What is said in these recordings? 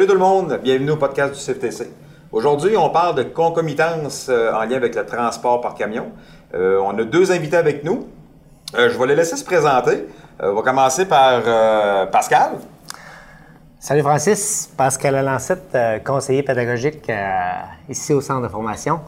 Salut tout le monde, bienvenue au podcast du CFTC. Aujourd'hui, on parle de concomitance euh, en lien avec le transport par camion. Euh, on a deux invités avec nous. Euh, je vais les laisser se présenter. on va commencer par Pascal. Salut Francis, Pascal Lancette, conseiller pédagogique ici au centre de formation.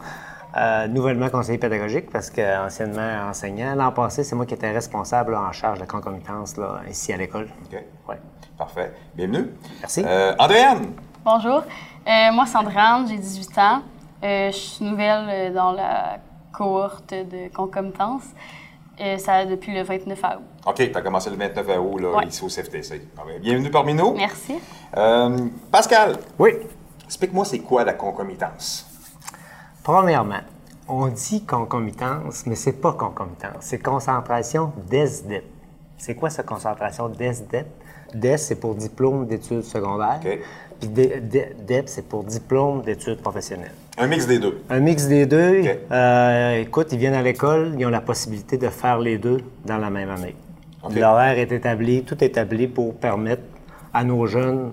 nouvellement conseiller pédagogique parce qu'anciennement enseignant. L'an passé, c'est moi qui étais responsable en charge de concomitance ici à l'école. OK. Ouais. Parfait. Bienvenue. Merci. Andréane. Bonjour. Euh, moi, Sandrine, j'ai 18 ans. Euh, je suis nouvelle euh, dans la cohorte de concomitance. ça depuis le 29 août. OK, tu as commencé le 29 août là, ici au CFTC. Ah bienvenue parmi nous. Merci. Pascal. Oui. Explique-moi, c'est quoi la concomitance? Premièrement, on dit concomitance, mais c'est pas concomitance. C'est concentration DESDEP. C'est quoi cette concentration DESDEP? DES, c'est pour diplôme d'études secondaires. Puis DEP, c'est pour diplôme d'études professionnelles. Un mix des deux. Un mix des deux. Euh, écoute, ils viennent à l'école, ils ont la possibilité de faire les deux dans la même année. L'horaire est établi, tout est établi pour permettre à nos jeunes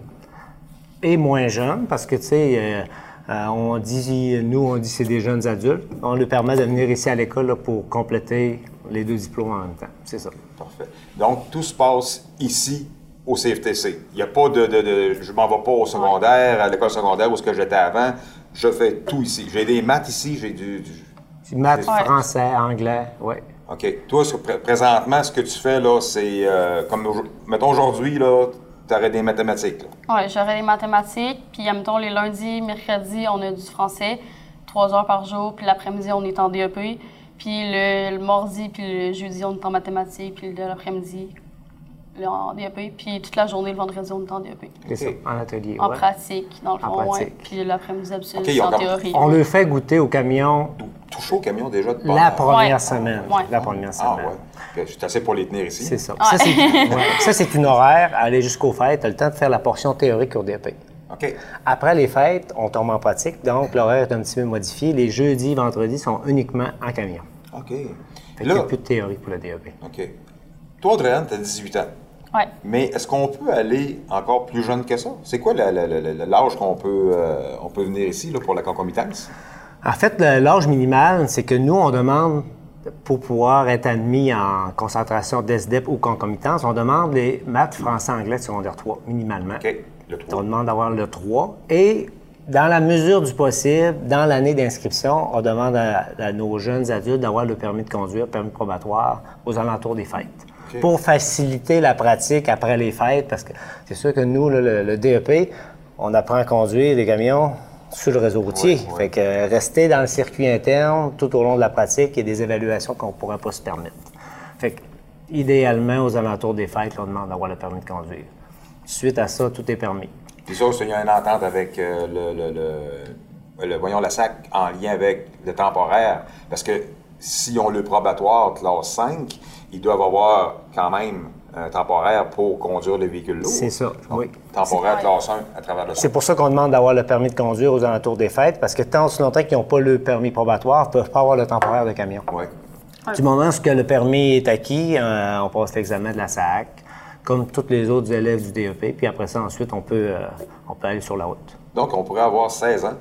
et moins jeunes, parce que, tu sais, euh, euh, on dit, nous, on dit c'est des jeunes adultes, on leur permet de venir ici à l'école pour compléter les deux diplômes en même temps. C'est ça. Parfait. Donc, tout se passe ici au CFTC. Il n'y a pas de, de, Je m'en vais pas au secondaire, à l'école secondaire où ce que j'étais avant. Je fais tout ici. J'ai des maths ici, j'ai du, du... maths, français, anglais, oui. OK. Toi, présentement, ce que tu fais, là, c'est euh, comme, mettons, aujourd'hui, là, tu aurais des mathématiques. Oui, j'aurais des mathématiques. Puis, mettons, les lundis, mercredis, on a du français, trois heures par jour. Puis, l'après-midi, on est en DEP. Puis, le, mardi, puis le jeudi, on est en mathématiques. Puis, l'après-midi, en DEP, puis toute la journée, le vendredi, on est en DEP. C'est ça, en atelier. En pratique, dans le fond, ouais. Puis l'après-midi, okay, en théorie. On le fait goûter au camion. Touche au camion déjà de La première semaine. La première semaine. Ah, ouais. Je suis assez pour les tenir ici. C'est ça. Ça, c'est une horaire, aller jusqu'aux fêtes. Tu as le temps de faire la portion théorique au DEP. OK. Après les fêtes, on tombe en pratique, donc l'horaire est un petit peu modifié. Les jeudis, vendredis sont uniquement en camion. OK. il n'y a plus de théorie pour le DEP. OK. Toi, Adrienne, tu as 18 ans. Mais est-ce qu'on peut aller encore plus jeune que ça? C'est quoi l'âge qu'on peut, euh, on peut venir ici là, pour la concomitance? En fait, l'âge minimal, c'est que nous, on demande, pour pouvoir être admis en concentration d'ESDEP ou concomitance, on demande les maths, français, anglais, secondaire 3, minimalement. OK. Le 3. On demande d'avoir le 3. Et dans la mesure du possible, dans l'année d'inscription, on demande à, nos jeunes adultes d'avoir le permis de conduire, permis probatoire, aux alentours des fêtes pour faciliter la pratique après les fêtes, parce que c'est sûr que nous, le, DEP, on apprend à conduire des camions sur le réseau routier. Fait que rester dans le circuit interne tout au long de la pratique, il y a des évaluations qu'on ne pourrait pas se permettre. Fait que, idéalement, aux alentours des fêtes, on demande d'avoir le permis de conduire. Suite à ça, tout est permis. Puis ça, il y a une entente avec euh, le, le, voyons, la SAC en lien avec le temporaire, parce que si on le probatoire classe 5, ils doivent avoir quand même un temporaire pour conduire le véhicule lourd. C'est ça, oui. Temporaire classe 1 à travers le C'est pour ça qu'on demande d'avoir le permis de conduire aux alentours des fêtes, parce que tant aussi longtemps qu'ils n'ont pas le permis probatoire, ils ne peuvent pas avoir le temporaire de camion. Oui. Du moment où le permis est acquis, euh, on passe l'examen de la SAC, comme tous les autres élèves du DEP, puis après ça, ensuite, on peut, euh, on peut aller sur la route. Donc, on pourrait avoir 16 ans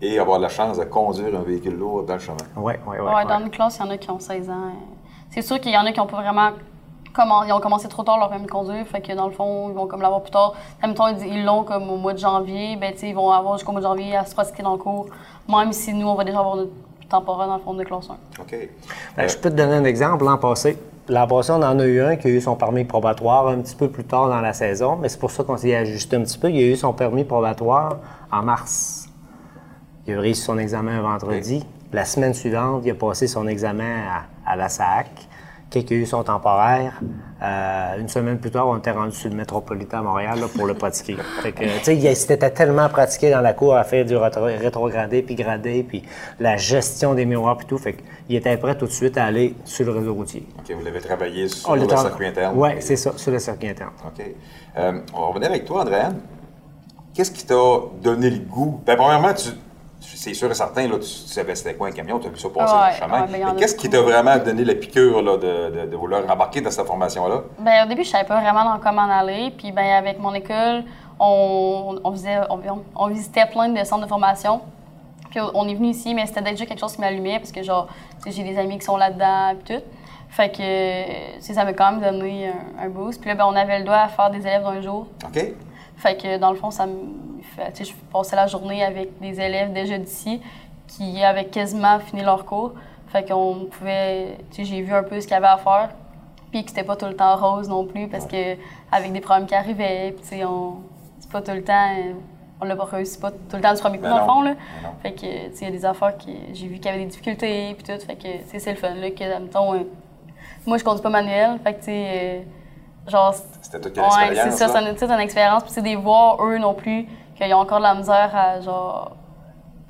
et avoir la chance de conduire un véhicule lourd dans le chemin. Oui, oui, oui. Ouais, dans une classe, il y en a qui ont 16 ans. C'est sûr qu'il y en a qui n'ont pas vraiment ils ont commencé trop tard leur permis de conduire, fait que dans le fond, ils vont comme l'avoir plus tard. En même temps, ils l'ont comme au mois de janvier, ben ils vont avoir jusqu'au mois de janvier à se pratiquer dans le cours, même si nous, on va déjà avoir notre temporaire dans le fond de classe 1. OK. Ben, je peux te donner un exemple. L'an passé, l'an passé, on en a eu un qui a eu son permis probatoire un petit peu plus tard dans la saison, mais c'est pour ça qu'on s'est ajusté un petit peu. Il a eu son permis probatoire en mars. Il a réussi son examen un vendredi. La semaine suivante, il a passé son examen à, à la SAC qui a eu son temporaire. Euh, une semaine plus tard, on était rendu sur le métropolitain à Montréal pour le pratiquer. fait que, tu sais, c'était tellement pratiqué dans la cour à faire du rétrogradé, puis gradé, puis la gestion des miroirs, puis tout. Fait qu'il était prêt tout de suite à aller sur le réseau routier. OK, vous l'avez travaillé sur le circuit interne? Oui, c'est ça, sur le circuit interne. OK. Euh, on va revenir avec toi, Andréane. Qu'est-ce qui t'a donné le goût? Bien, premièrement, tu, c'est sûr et certain, là, tu, savais c'était quoi un camion, tu as vu ça passer dans le chemin. mais, qu'est-ce qui t'a vraiment donné la piqûre là, de, de, vouloir embarquer dans cette formation-là? Bien, au début, je savais pas vraiment comment en aller. Puis ben, avec mon école, on, on faisait, on, on visitait plein de centres de formation. Puis on est venu ici, mais c'était déjà quelque chose qui m'allumait parce que, genre, tu j'ai des amis qui sont là-dedans et tout. Fait que tu ça m'a quand même donné un, un boost. Puis là, ben, on avait le droit à faire des élèves d'un jour. OK? Fait que dans le fond, ça me tu sais, je passais la journée avec des élèves déjà d'ici qui avaient quasiment fini leur cours. Fait qu'on pouvait, tu sais, j'ai vu un peu ce qu'il y avait à faire. Puis que c'était pas tout le temps rose non plus parce que avec des problèmes qui arrivaient, tu sais, on, c'est pas tout le temps, on l'a pas réussi pas tout le temps du premier coup Ben dans le fond là. Ben. Fait que, tu sais, il y a des affaires que j'ai vu qu'il y avait des difficultés, puis tout. Fait que, tu sais, c'est le fun, là, que, mettons, euh, moi, je conduis pas manuel. Fait que, tu sais, euh, genre. C'était toute une Ouais, c'est expérience, ça, c'est une, sais, c'est une expérience. Puis, c'est des voir, eux non plus, qu'ils ont encore de la misère à, genre,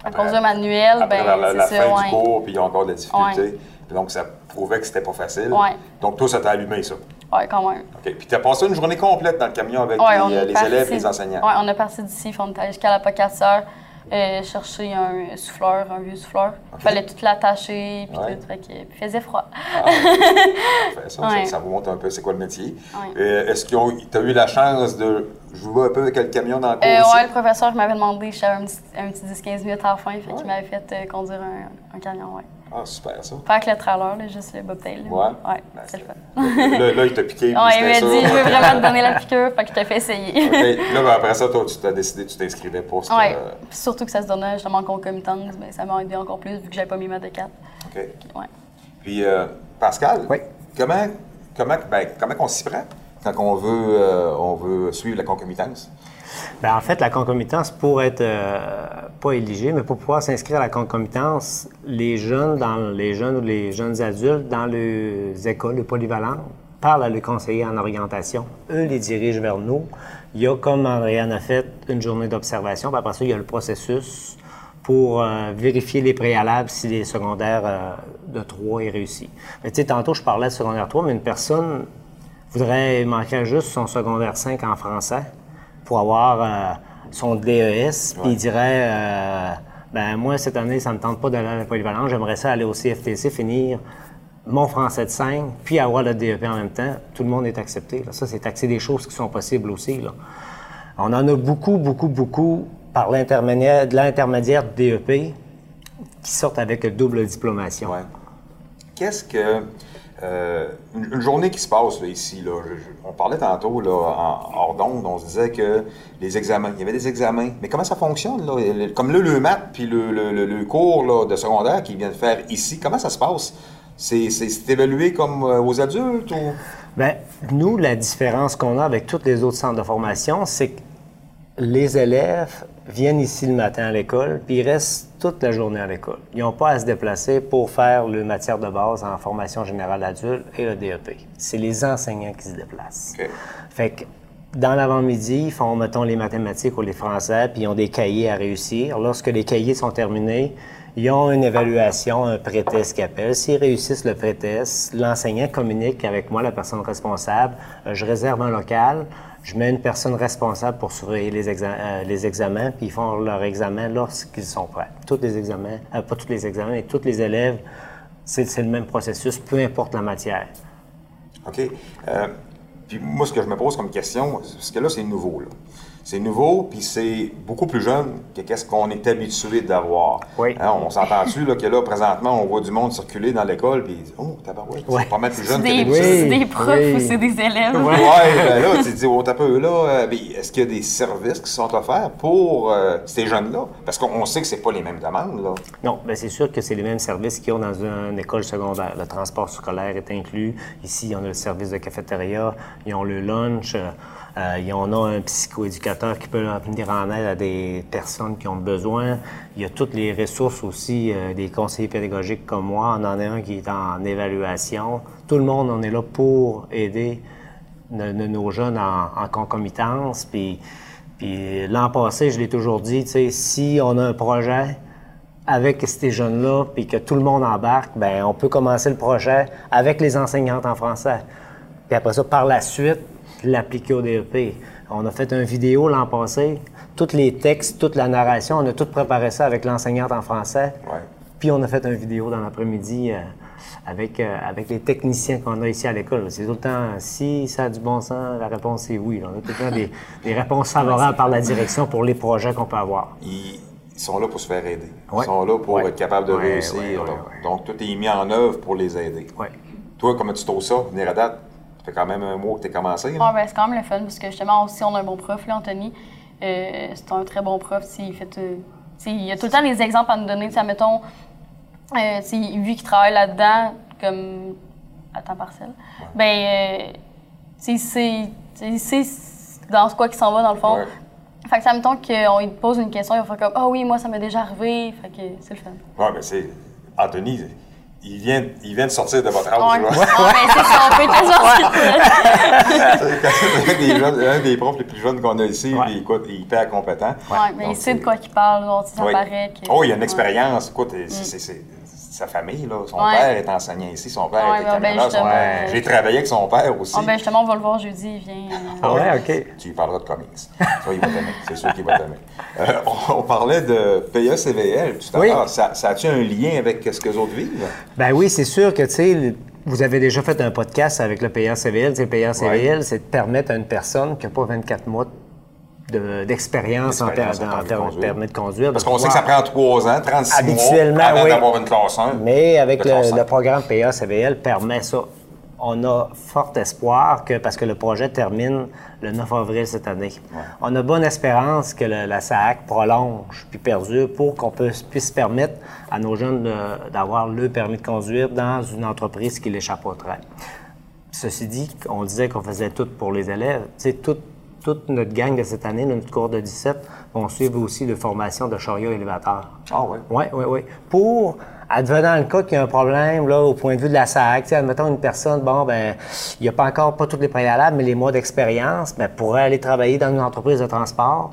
à conduire manuel. Après ben, la, la- fin du cours, puis ils ont encore de la difficulté. Puis Donc, ça prouvait que c'était pas facile. Ouais. Donc, toi, ça t'a allumé, ça? Ouais, quand même. OK. Puis, tu as passé une journée complète dans le camion avec les, euh, les élèves et les enseignants. Ouais, on est parti d'ici, on est allé jusqu'à la Pocatière, euh, chercher un souffleur, un vieux souffleur. Ok. Fallait tout l'attacher, puis Ouais. tout. Fait il faisait froid. Ah, ça, ça, Ouais. ça vous montre un peu c'est quoi le métier. Ouais. Euh, Est-ce que tu as eu la chance de jouer un peu avec le camion dans le cours Euh, ouais, le professeur m'avait demandé j'avais un petit, un petit 10-15 minutes à la fin, fait qu'il m'avait fait conduire un, un camion, ouais. Ah, super, ça. Pas avec le trailer, là, juste le bobtail. là. Ouais. Ouais, Ben, c'est le fun. Là, là, il t'a piqué. Ouais, il m'a ça. dit, je veux vraiment te donner la piqûre, fait que je t'ai fait essayer. OK. Là, ben, après ça, toi, tu t'as décidé, tu t'inscrivais pour ce Ouais. Puis surtout que ça se donnait justement en concomitance, ben, ça m'a aidé encore plus vu que j'avais pas mis ma de 4. OK. Ouais. Puis, euh, Pascal, Oui. comment, comment, ben, comment on s'y prend quand on veut, euh, on veut suivre la concomitance? Ben, en fait, la concomitance, pour être euh, pas éligible, mais pour pouvoir s'inscrire à la concomitance, les jeunes, dans les jeunes ou les jeunes adultes dans les écoles polyvalentes parlent à le conseiller en orientation. Eux les dirigent vers nous. Il y a, comme Andréane a fait, une journée d'observation. Après ça, il y a le processus pour euh, vérifier les préalables si les secondaires euh, de 3 est réussi. Mais tantôt, je parlais de secondaire 3, mais une personne voudrait, il manquerait juste son secondaire 5 en français pour avoir euh, son DES, puis il dirait euh, ben moi cette année ça me tente pas d'aller à la polyvalente, j'aimerais ça aller au CFTC finir mon français de 5 puis avoir le DEP en même temps. Tout le monde est accepté. là. Ça c'est accès des choses qui sont possibles aussi là. On en a beaucoup beaucoup beaucoup par l'intermédiaire de l'intermédiaire du DEP qui sortent avec le double diplomation. Ouais. Qu'est-ce que. Euh, une, journée qui se passe ici, là, on parlait tantôt là, en hors d'onde, on se disait que les examens, il y avait des examens. Mais comment ça fonctionne? Là? Comme là, le maths puis le, le- le- cours là, de secondaire qu'ils viennent faire ici, comment ça se passe? C'est évalué comme euh, aux adultes ou? Bien, nous, la différence qu'on a avec tous les autres centres de formation, c'est que les élèves viennent ici le matin à l'école, puis ils restent toute la journée à l'école. Ils n'ont pas à se déplacer pour faire le matière de base en formation générale adulte et le DEP. C'est les enseignants qui se déplacent. Fait que dans l'avant-midi, ils font, mettons, les mathématiques ou les français, puis ils ont des cahiers à réussir. Lorsque les cahiers sont terminés, ils ont une évaluation, un pré-test qu'ils appellent. S'ils réussissent le pré-test, l'enseignant communique avec moi, la personne responsable. Euh, je réserve un local, je mets une personne responsable pour surveiller les, euh, examens, puis ils font leur examen lorsqu'ils sont prêts. Tous les examens, euh, pas tous les examens, mais tous les élèves, c'est le même processus, peu importe la matière. OK. Euh, puis moi, ce que je me pose comme question, parce que là, c'est nouveau. C'est nouveau, puis c'est beaucoup plus jeune que qu'est-ce qu'on est habitué d'avoir. Oui. Hein, on s'entend-tu là, que là, présentement, on voit du monde circuler dans l'école, puis oh, tabarouette, Ouais. c'est pas mal plus jeune que des, d'habitude. Oui, c'est des profs oui. ou c'est des élèves? Ouais, ben là, tu te dis, oh, t'as peu, là, euh, ben, est-ce qu'il y a des services qui sont offerts pour euh, ces jeunes-là? Parce qu'on on sait que c'est pas les mêmes demandes, là. Non, bien c'est sûr que c'est les mêmes services qu'ils ont dans une école secondaire. Le transport scolaire est inclus. Ici, on a le service de cafétéria, ils ont le lunch, euh, euh, ils ont un psychoéducateur qui peut venir en aide à des personnes qui ont besoin. Il y a toutes les ressources aussi, euh, des conseillers pédagogiques comme moi. On en a un qui est en évaluation. Tout le monde, on est là pour aider de, de nos jeunes en, concomitance. Puis, puis l'an passé, je l'ai toujours dit, si on a un projet avec ces jeunes-là, puis que tout le monde embarque, ben on peut commencer le projet avec les enseignantes en français. Puis après ça, par la suite, l'appliquer au DEP. On a fait une vidéo l'an passé, tous les textes, toute la narration, on a tout préparé ça avec l'enseignante en français. Ouais. Puis on a fait une vidéo dans l'après-midi euh, avec, euh, avec les techniciens qu'on a ici à l'école. C'est tout le temps, si ça a du bon sens, la réponse est oui. là. On a tout le temps des, des réponses favorables par la direction pour les projets qu'on peut avoir. Ils, sont là pour se faire aider. Ils sont là pour Ouais. être capables de réussir. Donc, tout est mis en œuvre pour les aider. Toi, comment tu trouves ça, venir à date? Fait quand même un mois que tu as commencé. là. Ouais, ben, c'est quand même le fun parce que justement aussi on a un bon prof, là, Anthony. Euh, c'est un très bon prof. Il, fait, euh, il a tout le temps des exemples à nous donner. tu sais, Mettons, euh, vu qu'il travaille là-dedans comme à temps partiel, ben, euh, c'est- dans quoi qu'il s'en va dans le fond. Ouais. Fait que ça mettons qu'on lui pose une question, il va faire comme Ah oui, moi ça m'est déjà arrivé. Fait que c'est le fun. Ouais, mais c'est. Anthony, il vient, il vient de sortir de votre âge. Ouais, là. Ouais, c'est ça, on peut un des, jeunes- un des profs les plus jeunes qu'on a ici, Ouais. puis écoute, il est hyper compétent. Ouais, mais Donc, il sait de quoi il parle, ça Oui. paraît que. Oh, il y a une Ouais. expérience. Écoute, c'est- c'est- c'est sa famille, là. Son Ouais. père est enseignant ici, son père Ouais, était ben, camionneur. père- J'ai travaillé avec son père aussi. Ben justement, on va le voir jeudi, il vient. euh, Ah ouais, OK. Tu lui parleras de comics. Ça, il va t'aimer. C'est sûr qu'il va t'aimer. Euh, on, on parlait de PECVL tout à Oui. l'heure. Ça, ça a-tu un lien avec ce que les autres vivent? Ben oui, c'est sûr que, tu sais, vous avez déjà fait un podcast avec le sais, Le Ouais. c'est de permettre à une personne qui n'a pas 24 mois de- d'expérience en, per- termes de permis de conduire. Parce qu'on sait que ça prend trois ans, 36 Habituellement, mois avant oui. d'avoir une classe 1. Mais avec le, classe le 5. programme PA-CVL permet ça. On a fort espoir que, parce que le projet termine le 9 avril cette année, on a bonne espérance que le- la SAAC prolonge puis perdure pour qu'on puisse, permettre à nos jeunes d'avoir le permis de conduire dans une entreprise qui l'échappe au train. Ceci dit, on disait qu'on faisait tout pour les élèves. Tu sais, toute, notre gang de cette année, notre cours de 17, vont suivre aussi de formation de chariot élévateur. Ah ouais. Oui, oui, oui. Pour, advenant le cas qu'il y a un problème, là, au point de vue de la SAC, admettons une personne, bon, ben, il n'y a pas encore pas tous les préalables, mais les mois d'expérience, ben, pourrait aller travailler dans une entreprise de transport,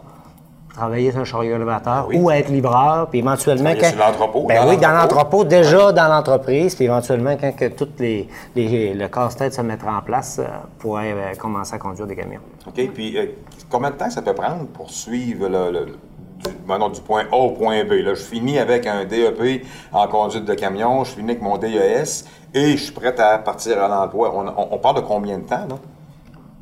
travailler sur un chariot élévateur oui. ou être livreur, puis éventuellement... Sur l'entrepôt, Ben oui, dans l'entrepôt. déjà dans l'entreprise, puis éventuellement, quand que toutes les, les- le casse-tête se mettra en place, euh, pourrait euh, commencer à conduire des camions. OK. Puis, euh, combien de temps ça peut prendre pour suivre le, le- du, maintenant, du point A au point B? Là, je finis avec un DEP en conduite de camion, je finis avec mon DES et je suis prêt à partir à l'emploi. On, on- on parle de combien de temps, là?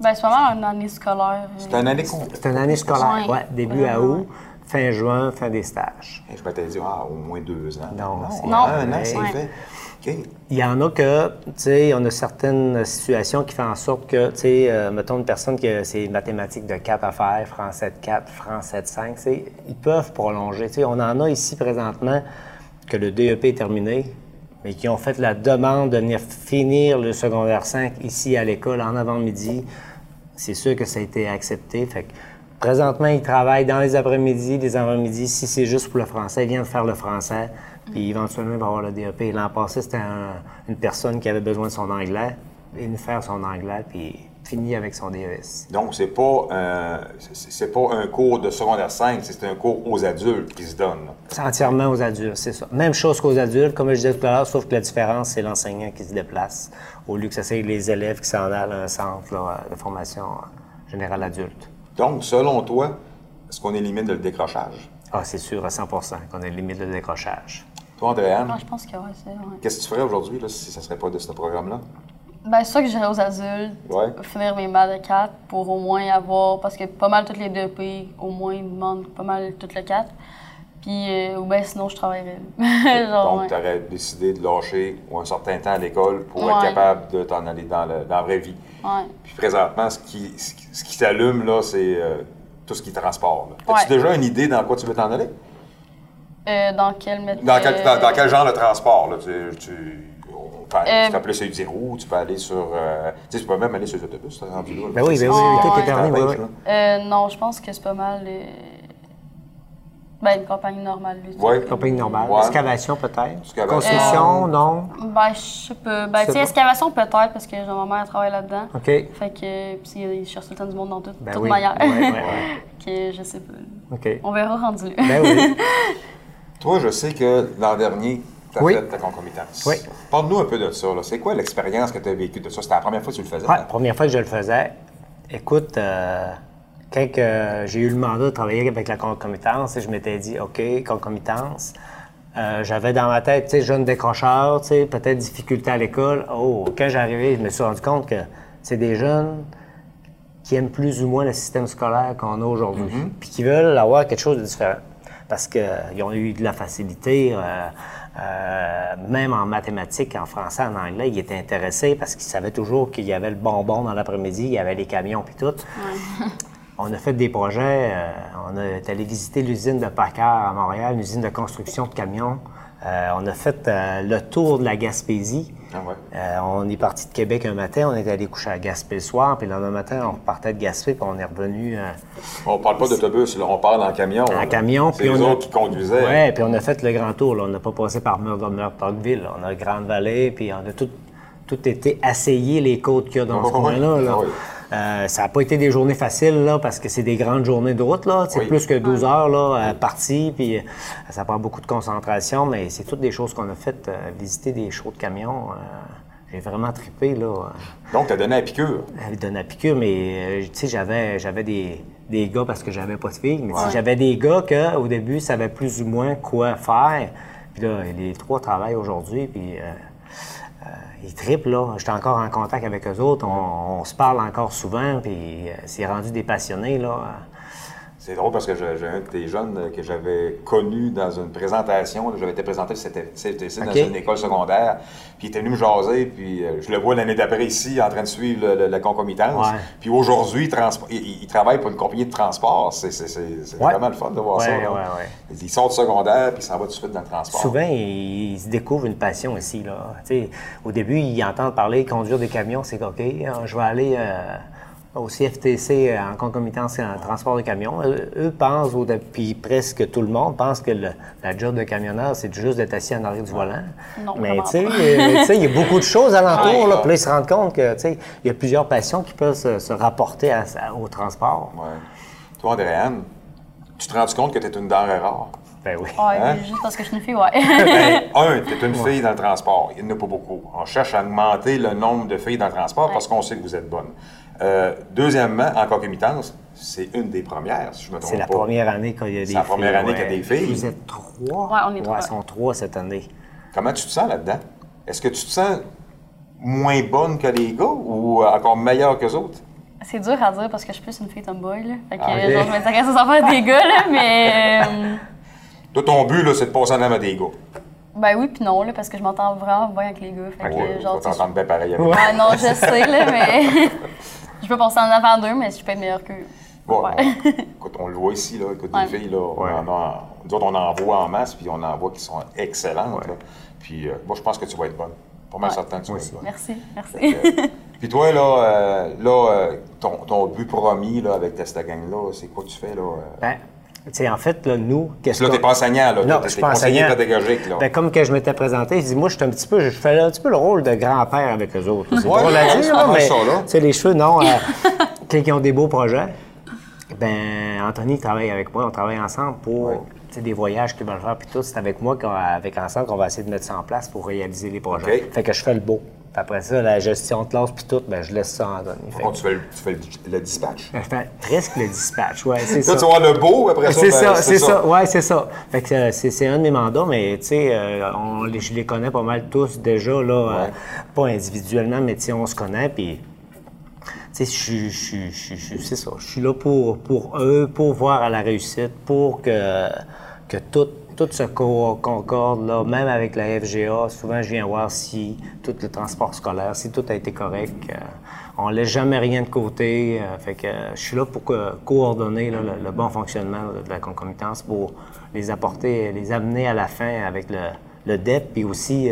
Ben, c'est vraiment une année scolaire. euh, C'est une année complète. C'est une année scolaire, Ouais. ouais, début à août, fin juin, fin des stages. Et je m'étais dit, ah, au moins deux ans. Non, c'est- Non. un an, c'est Ouais. fait. OK. Il y en a que, tu sais, on a certaines situations qui font en sorte que, tu sais, euh, mettons une personne qui a ses mathématiques de 4 à faire, français de 4, français de 5, tu sais, ils peuvent prolonger. Tu sais, on en a ici présentement que le DEP est terminé, mais qui ont fait la demande de venir finir le secondaire 5 ici à l'école en avant-midi. C'est sûr que ça a été accepté. Fait que présentement, ils travaillent dans les après-midi, les avant-midi. Si c'est juste pour le français, ils viennent faire le français. Puis éventuellement, il va avoir le DEP. L'an passé, c'était un- une personne qui avait besoin de son anglais. Il vient faire son anglais, puis finit avec son E DES. Donc, c'est pas, euh, c'est pas un cours de secondaire 5, c'est un cours aux adultes qui se donne. C'est entièrement aux adultes, c'est ça. Même chose qu'aux adultes, comme je disais tout à l'heure, sauf que la différence, c'est l'enseignant qui se déplace, au lieu que ce soit les élèves qui s'en allent à un centre là, de formation euh, générale adulte. Donc, selon toi, est-ce qu'on élimine le décrochage? Ah, c'est sûr, à 100% qu'on a limite de décrochage. Toi, Andréane, Ah, je pense que c'est. Ouais. qu'est-ce que tu ferais aujourd'hui là, si ça serait pas de ce programme-là? Ben, c'est ça que j'irais aux adultes, Ouais. finir mes maths de 4 pour au moins avoir. Parce que pas mal toutes les DEP, au moins, ils demandent pas mal toutes le 4. Puis, euh, ou ben sinon, je travaillerais. Genre, Donc, ouais. tu aurais décidé de lâcher ou un certain temps à l'école pour Ouais. être capable de t'en aller dans, le- dans la vraie vie. Ouais. Puis présentement, ce qui, ce qui, ce qui t'allume, là, c'est euh, tout ce qui est transport. là. As-tu déjà une idée dans quoi tu veux t'en aller? Euh, dans quel métier? Dans quel, dans, dans quel genre de transport? Là? Tu, tu, Euh, tu peux appeler tu peux aller sur... euh, tu sais, tu peux même aller sur les autobus, t'as rendu là. Ben oui, ben oui, oui, tout est permis, oui, oui. Euh, non, je pense que c'est pas mal. Ben, une compagnie normale. tu sais. Ouais. Compagnie normale. Ouais. Excavation, peut-être. Construction, Euh, non? Ben, je sais pas. Ben, tu sais, excavation peut-être, parce que genre, ma mère travaille là-dedans. OK. Fait que, puis ils cherchent tout le temps du monde dans tout, Ben toute oui. manière. Ouais, ouais, ouais. que je sais pas. OK. On verra rendu là. Ben oui. Toi, je sais que l'an dernier, as Oui. fait ta concomitance. Oui. Parle-nous un peu de ça. là. C'est quoi l'expérience que tu as vécue de ça? C'était la première fois que tu le faisais? Ouais, première fois que je le faisais. Écoute, euh, quand j'ai eu le mandat de travailler avec la concomitance, je m'étais dit, OK, concomitance, Euh, J'avais dans ma tête, tu sais, jeune décrocheur, tu sais, peut-être difficulté à l'école. Oh, quand j'arrivais, je me suis rendu compte que c'est des jeunes qui aiment plus ou moins le système scolaire qu'on a aujourd'hui, puis qui veulent avoir quelque chose de différent. Parce qu'ils ont eu de la facilité, euh, euh, même en mathématiques, en français, en anglais, ils étaient intéressés parce qu'ils savaient toujours qu'il y avait le bonbon dans l'après-midi, il y avait les camions, puis tout. On a fait des projets. euh, on est allé visiter l'usine de Packard à Montréal, une usine de construction de camions. Euh, on a fait euh, le tour de la Gaspésie. Ah ouais. Euh, on est parti de Québec un matin, on est allé coucher à Gaspé le soir, puis le lendemain matin, on repartait de Gaspé, puis on est revenu On parle pas d'autobus, on parle en camion. en là. camion. Puis on a- autres qui conduisaient. Ouais, puis on a fait le grand tour. là. On n'a pas passé par Murdoch, Murdochville. là. On a Grande-Vallée, puis on a tout, tout été essayé les côtes qu'il y a dans ce Oui, coin-là. là. oui. Euh, ça n'a pas été des journées faciles, là, parce que c'est des grandes journées de route, là. C'est Oui. plus que 12 heures, là, euh, parties, puis euh, ça prend beaucoup de concentration, mais c'est toutes des choses qu'on a faites. euh, visiter des shows de camions, euh, j'ai vraiment trippé, là. Donc, tu as donné à piqûre. elle donne à piqûre, mais euh, tu sais, j'avais, j'avais des, des gars parce que j'avais pas de filles, mais j'avais des gars qui, au début, savaient plus ou moins quoi faire. Puis là, les trois travaillent aujourd'hui, puis euh, ils trippent, là. J'étais encore en contact avec eux autres, on, on se parle encore souvent, puis euh, c'est rendu des passionnés, là. C'est drôle parce que j'ai un de tes jeunes euh, que j'avais connu dans une présentation. J'avais été présenté c'était CFTC dans une école secondaire. Puis il était venu me jaser. Puis euh, je le vois l'année d'après ici en train de suivre le- le- la concomitance. Ouais. Puis aujourd'hui, il, travaille pour une compagnie de transport. C'est Ouais. vraiment le fun de voir Ouais, ça. ouais, là. ouais. Il sort du secondaire puis s'en va tout de suite dans le transport. Souvent, ils, ils se découvrent une passion ici. Là. Au début, ils entendent parler conduire des camions, c'est OK, euh, je vais aller euh, au CFTC euh, en concomitance en transport de camions. Eux, eux pensent, au puis presque tout le monde pense que le- la job de camionneur, c'est juste d'être assis en arrière du volant. Non, Mais vraiment tu sais, pas. euh, tu sais, il y a beaucoup de choses alentour. Ouais. là, puis là, ils se rendent compte que tu sais, il y a plusieurs passions qui peuvent se, se rapporter à- à- au transport. Ouais. Toi, Andréane, tu te rends compte que tu es une denrée rare? Ben oui. Ouais, Hein? juste parce que je suis une fille, ouais. Ben, un, tu es une fille dans le transport. Il n'y en a pas beaucoup. On cherche à augmenter le nombre de filles dans le transport parce qu'on sait que vous êtes bonne. Euh, deuxièmement, en concomitance, c'est une des premières, si je me trompe C'est la pas. première année qu'il y a des C'est la première année ouais. qu'il y a des filles. Vous êtes trois? Ouais, on est trois. Elles sont trois cette année. Comment tu te sens là-dedans? Est-ce que tu te sens moins bonne que les gars ou encore meilleure que les autres? C'est dur à dire parce que je suis plus une fille tomboy, là. Fait que, Ah, ok. genre, je m'intéresse aux affaires des gars, là, mais. euh, Toi, ton but, là, c'est de passer en avant des gars. ben oui, puis non, là, parce que je m'entends vraiment bien avec les gars. Fait Fait que, genre, tu sais, bien pareil avec Ah non, je sais, là, mais. je peux passer en avant d'eux, mais je peux être meilleure qu'eux. Bon, Ouais. on- écoute, on le voit ici, là. Écoute, Ouais. les filles, là, on en a, nous autres, on en voit en masse, puis on en voit qui sont excellentes. là. Puis euh, moi, je pense que tu vas être bonne. Pas mal Ouais. certain que tu vas être bonne. Merci, merci. Euh, Puis toi, là, euh, là euh, ton, ton but promis là, avec ta gang-là, c'est quoi que tu fais? Là, euh? Ben, tu sais, en fait, là, nous, qu'est-ce Là, t'es pas enseignant, là. Non, je suis pas enseignant. pédagogique, là. Ben, comme que je m'étais présenté, je dis, moi, je suis un petit peu, je fais un petit peu le rôle de grand-père avec eux autres. C'est Ouais, ouais, dire, là, mais tu sais, les cheveux, non. euh, quand ils ont des beaux projets, ben, Anthony travaille avec moi, on travaille ensemble pour des voyages qu'ils veulent faire, puis tout. C'est avec moi, qu'on- avec ensemble, qu'on va essayer de mettre ça en place pour réaliser les projets. Fait que je fais le beau. Puis après ça, la gestion de classe, puis tout, ben, je laisse ça à Anthony. Fait tu fais, le, tu fais le, le dispatch. je fais presque le dispatch, ouais, c'est ça. tu vas le beau, après ça, C'est ben, ça, c'est ça. Ouais, c'est ça. Fait que euh, c'est un de mes mandats, mais tu sais, euh, je les connais pas mal tous déjà, là. euh, pas individuellement, mais tu sais, on se connaît, puis. Tu sais, je suis- je c'est ça. Je suis là pour, pour eux, pour voir à la réussite, pour que, que tout, tout co- concorde, là, même avec la FGA. Souvent, je viens voir si tout le transport scolaire, si tout a été correct. euh, on laisse jamais rien de côté. euh, fait que euh, je suis là pour coordonner le, bon fonctionnement de la concomitance pour les apporter, les amener à la fin avec le, le DEP et aussi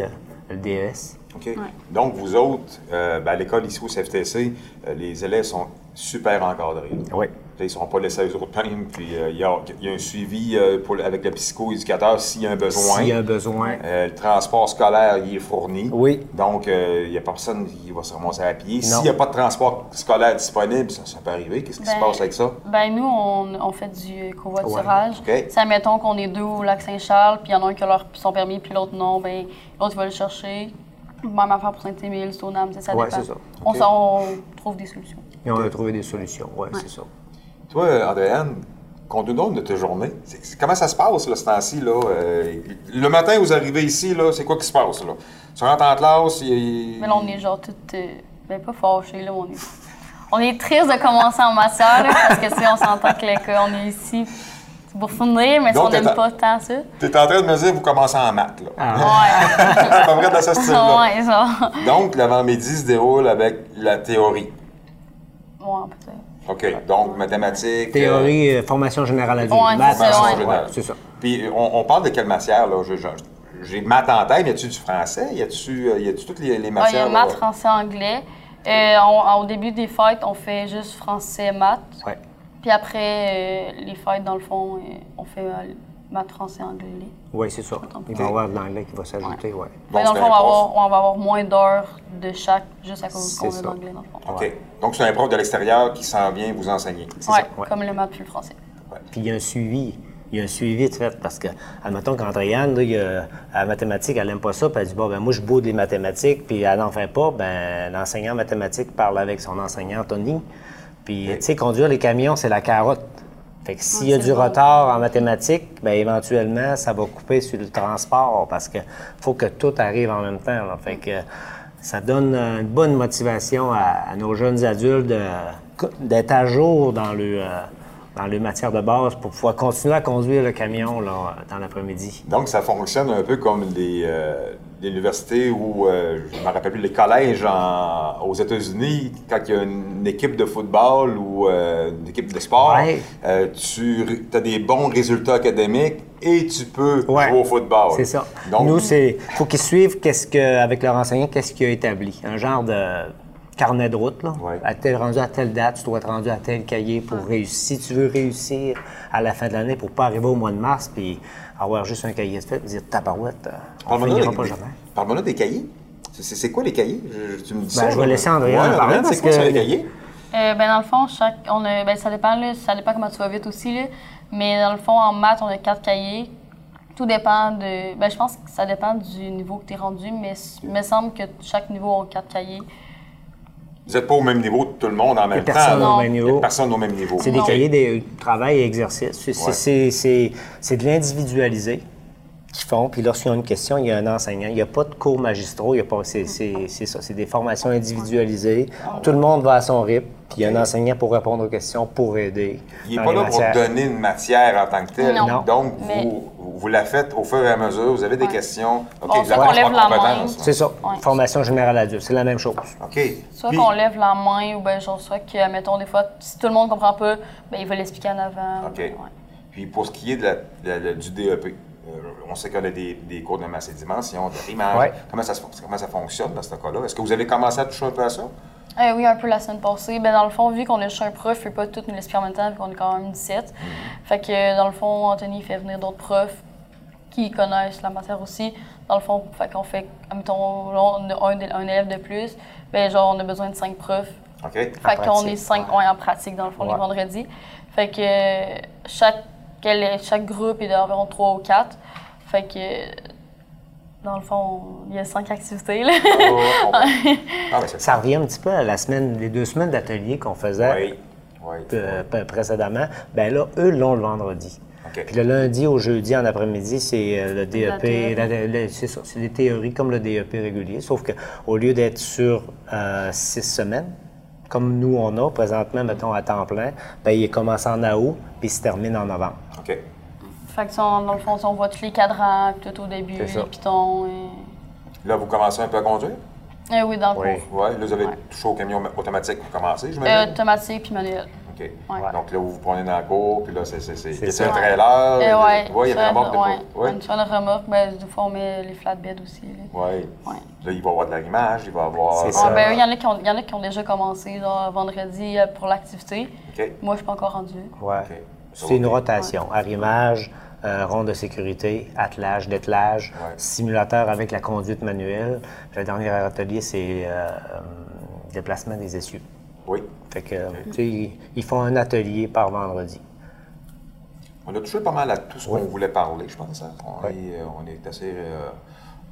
le DES. OK? Donc, vous autres, euh, ben, à l'école ici au CFTC, euh, les élèves sont super encadrés. Oui. Ils ne seront pas laissés à eux autres mêmes. Puis, euh, il y, a, il y a un suivi euh, pour, avec le psycho-éducateur s'il y a un besoin. S'il y a un besoin. Euh, le transport scolaire, il est fourni. Oui. Donc, euh, il n'y a personne qui va se ramasser à pied. S'il n'y a pas de transport scolaire disponible, ça, ça peut arriver. Qu'est-ce qui se Ben, passe avec ça? Ben, nous, on, on fait du covoiturage. Ouais, ok. Ça, mettons qu'on est deux au lac Saint-Charles, puis il y en a un qui a leur, son permis, puis l'autre non, ben, l'autre, il va le chercher. Même affaire pour Saint-Émile, Stoneham, ça Ouais, dépend. c'est ça. On, on trouve des solutions. Et on a trouvé des solutions, oui, c'est ça. Toi, Andréane, qu'on nous donne de ta journée. C'est- c'est- comment ça se passe, là, ce temps-ci, là? euh, le matin, vous arrivez ici, là, c'est quoi qui se passe, là? Tu rentres en classe, il... Mais là, on est genre tout. euh, ben, pas fâchés, là. On est, on est triste de commencer en matière, là, parce que si on s'entend que l'école, on est ici pour finir, mais si on n'aime pas tant ça. T'es en train de me dire, vous commencez en maths, là. Ah. Ouais. c'est pas vrai dans ce style-là. ouais, genre. Donc, l'avant-midi se déroule avec la théorie. Ouais, peut-être. OK. Donc, mathématiques. Théorie, euh, formation générale. Ouais, Maths, ça, formation ouais. générale. Ouais, c'est ça. Puis, on, on parle de quelle matière, là? Je- je- J'ai maths en tête, mais y a-tu du français? Y a-tu euh, y a-tu toutes les, les y matières? a là? maths, français, anglais. Euh, on- au début des fêtes, on fait juste français, maths. Ouais. Puis après, euh, les fêtes, dans le fond, euh, on fait euh, maths, français, anglais. Oui, c'est ça. Il va y avoir de l'anglais qui va s'ajouter, oui. Donc, dans le fond, on va, avoir, on va avoir moins d'heures de chaque, juste à cause qu'on a d'anglais, dans le fond. OK. Donc, c'est un prof de l'extérieur qui s'en vient vous enseigner. C'est Ouais, ouais. comme le maths puis le français. Puis il y a un suivi. Il y a un suivi de fait parce que, admettons qu'Andréane, là, il y a- à la mathématique, elle n'aime pas ça, puis elle dit Bon, ben moi, je boude les mathématiques, puis elle n'en fait pas. Ben, l'enseignant en mathématiques parle avec son enseignant, Tony. Puis, tu sais, conduire les camions, c'est la carotte. Fait que s'il y a du bon. retard en mathématiques, ben éventuellement, ça va couper sur le transport parce que faut que tout arrive en même temps. là. Fait que ça donne une bonne motivation à, à nos jeunes adultes d'être à jour dans le, euh, dans les matières de base pour pouvoir continuer à conduire le camion là, dans l'après-midi. Donc, ça fonctionne un peu comme les, euh, les universités ou, euh, je ne me rappelle plus, les collèges en- aux États-Unis, quand il y a une équipe de football ou euh, une équipe de sport, Ouais. euh, tu as des bons résultats académiques et tu peux Ouais. jouer au football. C'est ça. Donc, Nous, c'est faut qu'ils suivent qu'est-ce que, avec leur enseignant, qu'est-ce qu'il a établi. Un genre de carnet de route, là. Ouais. À tel, rendu à telle date, tu dois être rendu à tel cahier pour réussir. Si tu veux réussir à la fin de l'année pour pas arriver au mois de mars puis avoir juste un cahier de fait et dire tabarouette, euh, on finira pas des- jamais. parle-moi des cahiers. C'est- quoi les cahiers? Je- tu me dis Ben, ça? je vais laisser Ouais, en parler c'est quoi que- les cahiers? Euh, ben, dans le fond, chaque, on a, ben, ça, dépend, là, ça dépend comment tu vas vite aussi. Là. Mais dans le fond, en maths, on a quatre cahiers. Tout dépend de. Ben, je pense que ça dépend du niveau que tu es rendu, mais il me semble que chaque niveau a quatre cahiers. Vous n'êtes pas au même niveau de tout le monde en même temps. personne au même niveau. personne au même niveau. C'est des cahiers de travail et exercices. C'est- Ouais. c'est- C'est c'est de l'individualisé qu'ils font. Puis lorsqu'ils ont une question, il y a un enseignant. Il n'y a pas de cours magistraux. Il y a pas. C'est c'est- c'est ça. C'est des formations individualisées. Tout le monde va à son rythme. Puis il y a un enseignant pour répondre aux questions, pour aider. Il n'est pas là pour donner une matière en tant que telle. Non. Donc, Mais- vous, vous la faites au fur et à mesure. Vous avez des Ouais. questions. OK, On avez qu'on en lève la main. C'est ça. Ouais. Formation générale adulte. C'est la même chose. OK. Soit Puis- qu'on lève la main, ou ben, genre, soit que, mettons, des fois, si tout le monde comprend pas, ben, il va l'expliquer en avant. OK. Ouais. Puis pour ce qui est de la- de la- du DEP, on sait qu'on a des, des cours de masse et dimension, de. Ouais. Comment, ça, comment ça fonctionne dans ce cas-là? Est-ce que vous avez commencé à toucher un peu à ça? Euh, oui, un peu la semaine passée. Ben, dans le fond, vu qu'on a juste un prof, il ne fait pas tout nous l'expliquer en même temps, vu qu'on est quand même 17. Fait que, euh, dans le fond, Anthony fait venir d'autres profs qui connaissent la matière aussi. Dans le fond, fait qu'on fait, admettons, là, on a un, un élève de plus, ben, genre, on a besoin de cinq profs. OK? Fait En qu'on pratique. est cinq ouais, en pratique, dans le fond, Ouais. les vendredis. Fait que euh, chaque, quel- chaque groupe est d'environ trois ou quatre. Fait que, dans le fond, il y a cinq activités. Là. Oh, on- ah, Ça revient un petit peu à la semaine, les deux semaines d'atelier qu'on faisait. Oui. Oui. euh, précédemment, ben là, eux l'ont le vendredi. Puis le lundi au jeudi en après-midi, c'est euh, le DEP. c'est des théories comme le DEP régulier, sauf qu'au lieu d'être sur euh, six semaines, comme nous on a présentement, mettons à temps plein, ben, il commence en août puis il se termine en novembre. OK. Fait que, on- dans le fond, on voit tous les cadrans, puis tout au début, les pitons. Et... Là, vous commencez un peu à conduire? Eh oui, dans le Oui. cours. Oui. Là, vous avez Ouais. touché au camion automatique pour commencer, Euh, j'imagine? automatique puis manuel. OK. ouais. Donc là, vous vous prenez dans la cour, puis là, c'est un trailer. Euh, euh, ouais. il y a une remorque une remorque, ben, des fois, on met les flatbeds aussi. là. Ouais. Là, il va y avoir de l'arrimage, il va y avoir. C'est euh, ça. Ah, ben, il y, en a qui ont- il y en a qui ont déjà commencé genre, vendredi euh, pour l'activité. OK. Moi, je suis pas encore rendue. Ouais. OK. C'est une rotation. Arrimage, euh, ronde de sécurité, attelage, dételage, Ouais. simulateur avec la conduite manuelle. Puis le dernier atelier, c'est euh, euh, déplacement des essieux. Oui. Fait que, ils, font un atelier par vendredi. On a touché pas mal à tout ce qu'on Oui. voulait parler, je pense. hein. On, Oui. est, euh, on est assez. euh,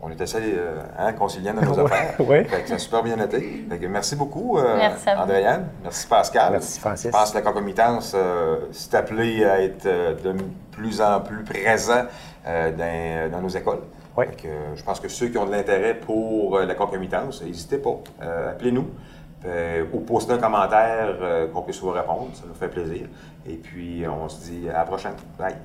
on est assez euh, hein, conciliant dans nos affaires. Oui. Fait que ça a super bien été. Fait que merci beaucoup, euh, Merci. Andréane. Merci, Pascal. Merci, Francis. Je pense que la concomitance euh, s'est appelée à être euh, de plus en plus présent euh, dans, dans nos écoles. Oui. Fait que, euh, je pense que ceux qui ont de l'intérêt pour euh, la concomitance, n'hésitez pas. Euh, Appelez-nous. euh, ou postez un commentaire euh, qu'on puisse vous répondre. Ça nous fait plaisir. Et puis, on se dit à la prochaine. Bye.